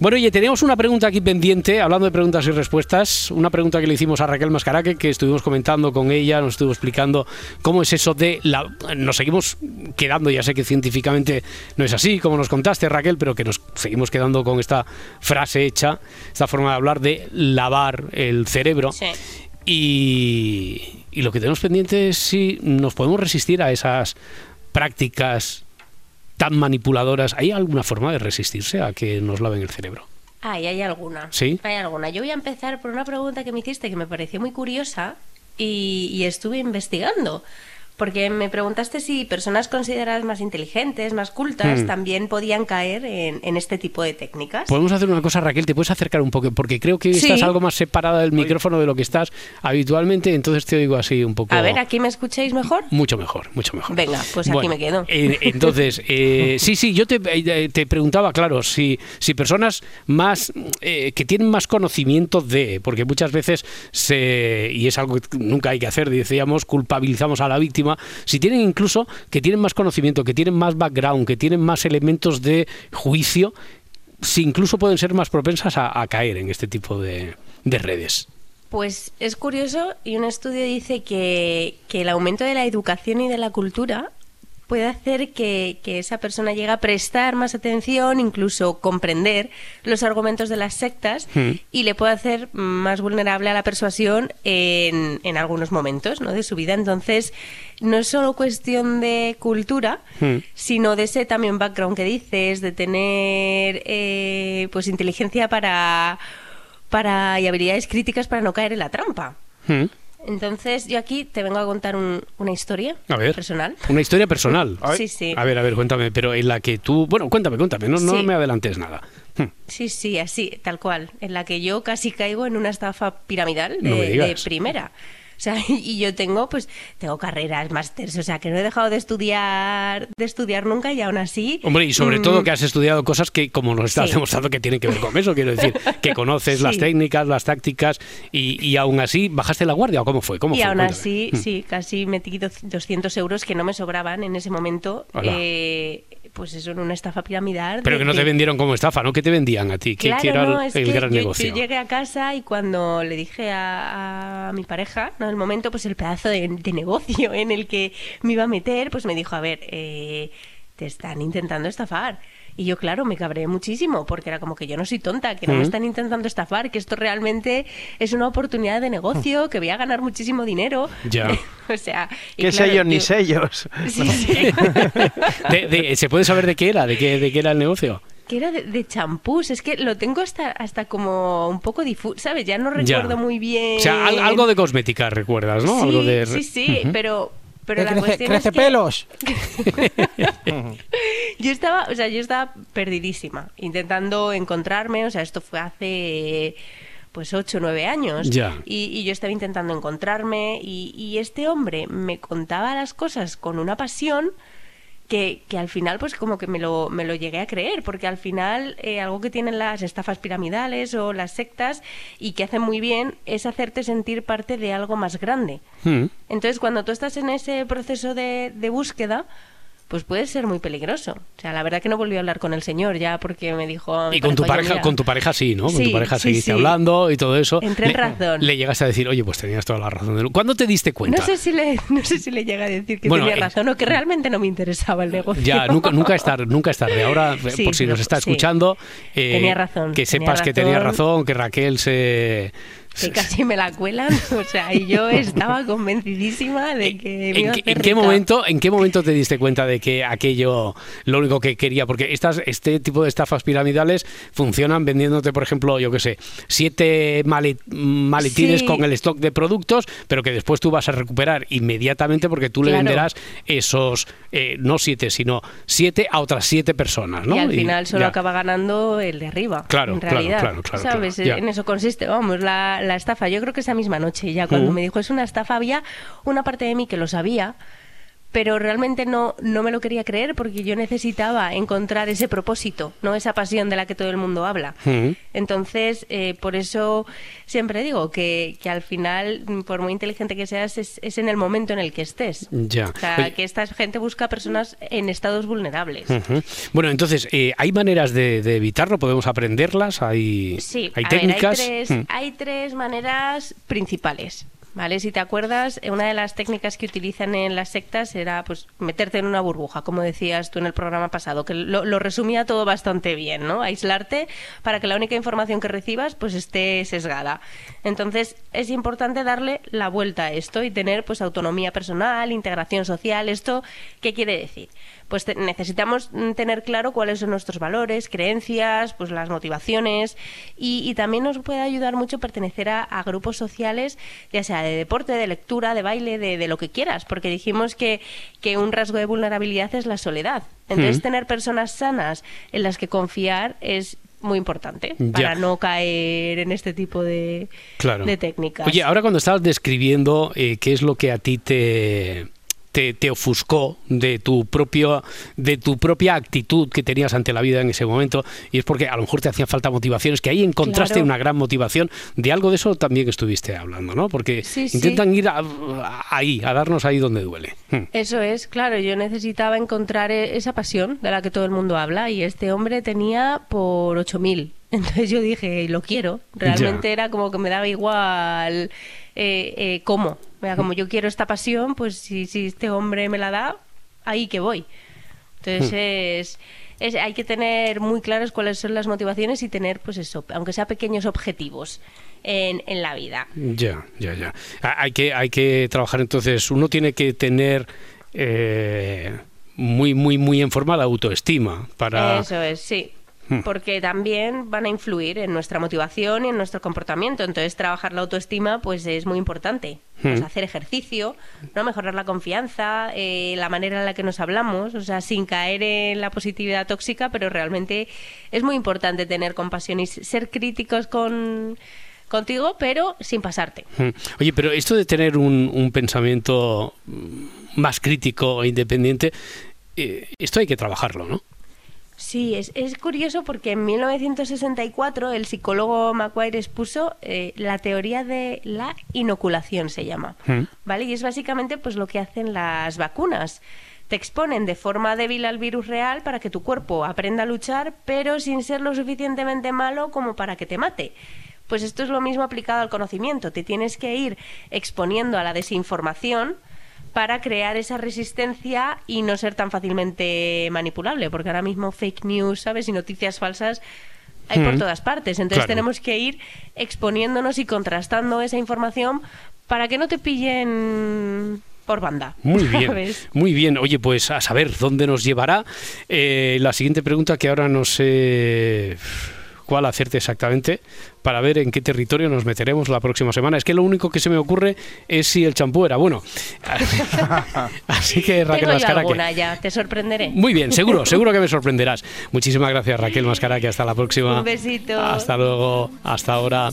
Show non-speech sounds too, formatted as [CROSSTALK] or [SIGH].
Bueno, oye, teníamos una pregunta aquí pendiente, hablando de preguntas y respuestas, una pregunta que le hicimos a Raquel Mascaraque, que estuvimos comentando con ella, nos estuvo explicando cómo es eso de la... Nos seguimos quedando, ya sé que científicamente no es así, como nos contaste Raquel, pero que nos seguimos quedando con esta frase hecha, esta forma de hablar de lavar el cerebro. Sí. Y, y lo que tenemos pendiente es si nos podemos resistir a esas prácticas tan manipuladoras. ¿Hay alguna forma de resistirse a que nos laven el cerebro? Ay, hay alguna. ¿Sí? Hay alguna. Yo voy a empezar por una pregunta que me hiciste que me pareció muy curiosa y, y estuve investigando. Porque me preguntaste si personas consideradas más inteligentes, más cultas, Hmm. también podían caer en, en este tipo de técnicas. Podemos hacer una cosa, Raquel, te puedes acercar un poco, porque creo que Sí. estás algo más separada del micrófono de lo que estás habitualmente, entonces te oigo así un poco... A ver, ¿aquí me escucháis mejor? Mucho mejor, mucho mejor. Venga, pues aquí Bueno, me quedo. eh, entonces, [LAUGHS] eh, sí, sí, yo te, eh, te preguntaba, claro, si, si personas más eh, que tienen más conocimiento de, porque muchas veces se, y es algo que nunca hay que hacer, decíamos, culpabilizamos a la víctima, si tienen incluso que tienen más conocimiento, que tienen más background, que tienen más elementos de juicio, si incluso pueden ser más propensas a, caer en este tipo de, de redes. Pues es curioso y un estudio dice que, que el aumento de la educación y de la cultura puede hacer que, que esa persona llegue a prestar más atención, incluso comprender los argumentos de las sectas Hmm. y le puede hacer más vulnerable a la persuasión en, en algunos momentos ¿no? de su vida. Entonces, no es solo cuestión de cultura, Hmm. sino de ese también background que dices, de tener eh, pues inteligencia para, para y habilidades críticas para no caer en la trampa. ¿Mm? Entonces, yo aquí te vengo a contar un- una historia A ver. personal. Una historia personal. [LAUGHS] Sí, sí. A ver, a ver, cuéntame, pero en la que tú... Bueno, cuéntame, cuéntame, no, no me adelantes nada. Hmm. Sí, sí, así, tal cual. En la que yo casi caigo en una estafa piramidal de, No de primera. Sea, [LAUGHS] y yo tengo, pues, tengo carreras, másters, o sea, que no he dejado de estudiar, de estudiar nunca y aún así. Hombre, y sobre mm, todo que has estudiado cosas que, como nos estás Sí. demostrando, que tienen que ver con eso, quiero decir, [LAUGHS] que conoces las técnicas, las tácticas, y, y aún así, ¿bajaste la guardia o cómo fue? ¿Cómo Y fue? aún Cuéntame. así, Hmm. sí, casi metí do- 200 euros que no me sobraban en ese momento. Eh, pues eso, en una estafa piramidal. Pero de- que no te de- vendieron como estafa, ¿no? ¿Qué te vendían a ti? ¿Qué, Claro, era no, el, es el que gran yo, negocio? yo llegué a casa y cuando le dije a, a mi pareja, ¿no? En el momento, pues el pedazo de, de negocio en el que me iba a meter, pues me dijo, a ver, eh, te están intentando estafar. Y yo, claro, me cabré muchísimo, porque era como que yo no soy tonta, que no me Mm. están intentando estafar, que esto realmente es una oportunidad de negocio, que voy a ganar muchísimo dinero. Ya. [LAUGHS] o sea... ¿Qué claro, sellos ni yo- sellos? Sí, [LAUGHS] sí. [LAUGHS] De- de- ¿Se puede saber de qué era? ¿De qué, de qué era el negocio? que era de, de champús, es que lo tengo hasta, hasta como un poco difuso, ¿sabes? Ya no Ya. recuerdo muy bien. O sea, al- algo de cosmética, ¿recuerdas, no? Sí, algo de... sí, sí, pero, pero Que la crece, cuestión crece es que pelos. Yo estaba, o sea, yo estaba perdidísima, intentando encontrarme, o sea, esto fue hace pues ocho o nueve años Ya. y, y yo estaba intentando encontrarme y, y este hombre me contaba las cosas con una pasión que, que al final pues como que me lo, me lo llegué a creer, porque al final eh, algo que tienen las estafas piramidales o las sectas y que hacen muy bien es hacerte sentir parte de algo más grande. Hmm. Entonces cuando tú estás en ese proceso de, de búsqueda, pues puede ser muy peligroso. O sea, la verdad que no volví a hablar con el señor ya porque me dijo... Y con tu "Oye, pareja, mira". con tu pareja sí, ¿no? Con tu pareja sí, seguiste sí. hablando y todo eso. Entré en Le- razón. Le llegaste a decir, oye, pues tenías toda la razón. del- ¿Cuándo te diste cuenta? No sé si le, [LAUGHS] no sé si le llega a decir que Bueno, tenía eh, razón o que realmente no me interesaba el negocio. Ya, nunca, nunca es tarde, nunca es tarde. Ahora, eh, por si nos está escuchando, eh, Tenía razón, que tenía sepas que tenía razón, que Raquel se... que casi me la cuelan, [LAUGHS] o sea, y yo estaba convencidísima de que me ¿En, iba a qué- hacer en qué rica. momento, ¿En qué momento te diste cuenta de que aquello, lo único que quería? Porque estas, este tipo de estafas piramidales funcionan vendiéndote, por ejemplo, yo qué sé, siete male- maletines Sí. con el stock de productos, pero que después tú vas a recuperar inmediatamente porque tú le venderás esos, eh, no siete, sino siete a otras siete personas, ¿no? Y al final solo ya. acaba ganando el de arriba. Claro, en realidad. claro, claro, ¿Sabes? claro. En eso consiste, vamos, la, la estafa. Yo creo que esa misma noche, ya cuando me dijo es una estafa, había una parte de mí que lo sabía, pero realmente no, no me lo quería creer porque yo necesitaba encontrar ese propósito, no esa pasión de la que todo el mundo habla. Entonces, eh, por eso siempre digo que, que, al final, por muy inteligente que seas, es, es, en el momento en el que estés. Ya. O sea, que esta gente busca personas en estados vulnerables. Bueno, entonces, eh, ¿hay maneras de, de, evitarlo? ¿Podemos aprenderlas? ¿Hay, sí, ¿hay técnicas? hay, tres, hay tres maneras principales. ¿Vale? Si te acuerdas, una de las técnicas que utilizan en las sectas era pues meterte en una burbuja, como decías tú en el programa pasado, que lo, lo, resumía todo bastante bien, ¿no? Aislarte para que la única información que recibas pues esté sesgada. Entonces, es importante darle la vuelta a esto y tener pues autonomía personal, integración social. ¿Esto qué quiere decir? Pues te, necesitamos tener claro cuáles son nuestros valores, creencias, pues las motivaciones y, y también nos puede ayudar mucho pertenecer a, a, grupos sociales, ya sea de deporte, de lectura, de baile, de, de lo que quieras, porque dijimos que, que, un rasgo de vulnerabilidad es la soledad. Entonces, mm. tener personas sanas en las que confiar es muy importante para ya. no caer en este tipo de, claro. de técnicas. Oye, ahora cuando estabas describiendo eh, qué es lo que a ti te te, te, ofuscó de tu propio de tu propia actitud que tenías ante la vida en ese momento y es porque a lo mejor te hacían falta motivaciones que ahí encontraste Claro. una gran motivación de algo de eso también estuviste hablando no porque Sí, sí. intentan ir a- a- ahí a darnos ahí donde duele Hmm. Eso es, claro, yo necesitaba encontrar e- esa pasión de la que todo el mundo habla y este hombre tenía por 8.000. [LAUGHS] Entonces yo dije, lo quiero. Realmente Ya. era como que me daba igual eh, eh, cómo. Era como yo quiero esta pasión, pues si, si este hombre me la da, ahí que voy. Entonces es, es- hay que tener muy claras cuáles son las motivaciones y tener, pues eso, aunque sea pequeños objetivos en, en la vida. Ya, ya, ya. Ha- Hay que, hay que trabajar entonces, uno tiene que tener eh, muy, muy, muy en forma la autoestima para... Eso es, sí. Hmm. Porque también van a influir en nuestra motivación y en nuestro comportamiento. Entonces, trabajar la autoestima pues es muy importante. Pues, Hmm. hacer ejercicio, no mejorar la confianza, eh, la manera en la que nos hablamos, o sea, sin caer en la positividad tóxica, pero realmente es muy importante tener compasión y ser críticos con contigo, pero sin pasarte. Mm. Oye, pero esto de tener un, un pensamiento mm, más crítico e independiente, eh, esto hay que trabajarlo, ¿no? Sí, es, es curioso porque en 1964 el psicólogo Macquarie expuso eh, la teoría de la inoculación, se llama. Mm. ¿Vale? Y es básicamente pues lo que hacen las vacunas. Te exponen de forma débil al virus real para que tu cuerpo aprenda a luchar, pero sin ser lo suficientemente malo como para que te mate. Pues esto es lo mismo aplicado al conocimiento. Te tienes que ir exponiendo a la desinformación para crear esa resistencia y no ser tan fácilmente manipulable, porque ahora mismo fake news, ¿sabes? Y noticias falsas hay por Mm. todas partes. Entonces Claro. tenemos que ir exponiéndonos y contrastando esa información para que no te pillen por banda. Muy bien, ¿sabes? muy bien. Oye, pues a saber dónde nos llevará. Eh, la siguiente pregunta que ahora no sé cuál hacerte exactamente para ver en qué territorio nos meteremos la próxima semana. Es que lo único que se me ocurre es si el champú era bueno. [LAUGHS] Así que Raquel Mascaraque. alguna ya, te sorprenderé. Muy bien, seguro, seguro que me sorprenderás. Muchísimas gracias Raquel Mascaraque, hasta la próxima. Un besito. Hasta luego, hasta ahora.